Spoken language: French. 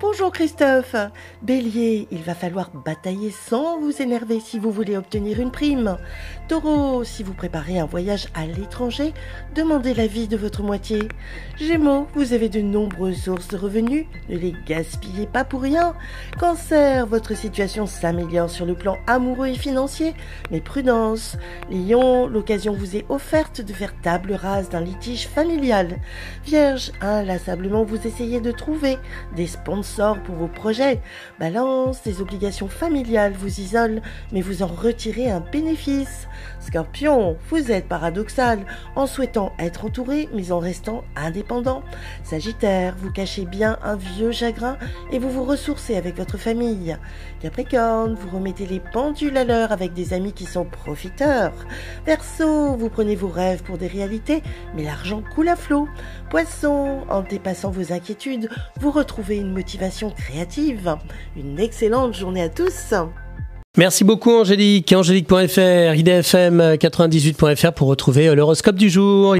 bonjour Christophe. Bélier, il va falloir batailler sans vous énerver si vous voulez obtenir une prime. Taureau, si vous préparez un voyage à l'étranger, demandez l'avis de votre moitié. Gémeaux, vous avez de nombreuses sources de revenus, ne les gaspillez pas pour rien. Cancer, votre situation s'améliore sur le plan amoureux et financier, mais prudence. Lion, l'occasion vous est offerte de faire table rase d'un litige familial. Vierge, inlassablement vous essayez de trouver des sponsors pour vos projets. Balance, des obligations familiales vous isolent, mais vous en retirez un bénéfice. Scorpion, vous êtes paradoxal en souhaitant être entouré, mais en restant indépendant. Sagittaire, vous cachez bien un vieux chagrin et vous vous ressourcez avec votre famille. Capricorne, vous remettez les pendules à l'heure avec des amis qui sont profiteurs. Verseau, vous prenez vos rêves pour des réalités, mais l'argent coule à flot. Poisson, en dépassant vos inquiétudes, vous retrouvez une créative. Une excellente journée à tous. Merci beaucoup Angélique. Angélique.fr, idfm98.fr pour retrouver l'horoscope du jour.